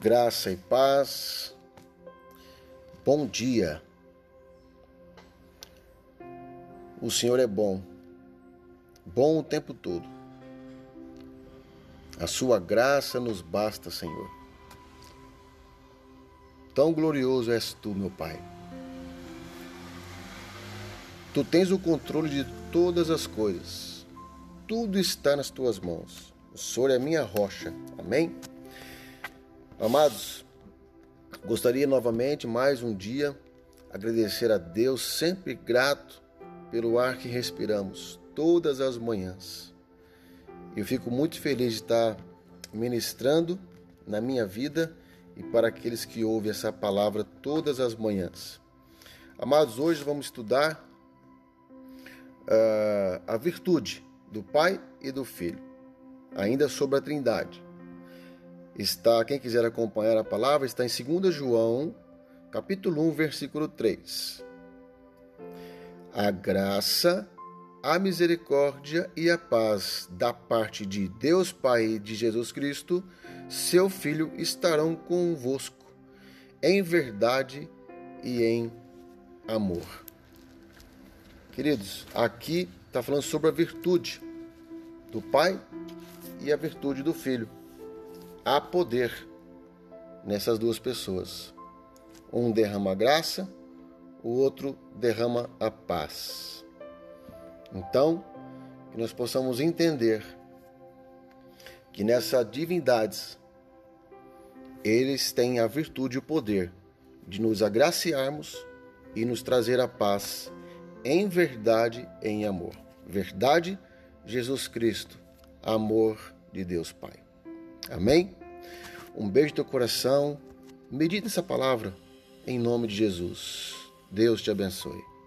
Graça e paz. Bom dia. O Senhor é bom, bom o tempo todo. A sua graça nos basta, Senhor. Tão glorioso és tu, meu Pai. Tu tens o controle de todas as coisas. Tudo está nas tuas mãos. O Senhor é a minha rocha. Amém? Amados, gostaria novamente, mais um dia, agradecer a Deus, sempre grato pelo ar que respiramos todas as manhãs. Eu fico muito feliz de estar ministrando na minha vida e para aqueles que ouvem essa palavra todas as manhãs. Amados, hoje vamos estudar uh, a virtude do Pai e do Filho, ainda sobre a Trindade. Está, quem quiser acompanhar a palavra, está em 2 João, capítulo 1, versículo 3. A graça, a misericórdia e a paz da parte de Deus Pai e de Jesus Cristo, seu Filho, estarão convosco, em verdade e em amor. Queridos, aqui está falando sobre a virtude do Pai e a virtude do Filho. Há poder nessas duas pessoas. Um derrama a graça, o outro derrama a paz. Então, que nós possamos entender que nessas divindades eles têm a virtude e o poder de nos agraciarmos e nos trazer a paz em verdade, em amor. Verdade, Jesus Cristo, amor de Deus Pai. Amém? Um beijo teu coração. Medite nessa palavra em nome de Jesus. Deus te abençoe.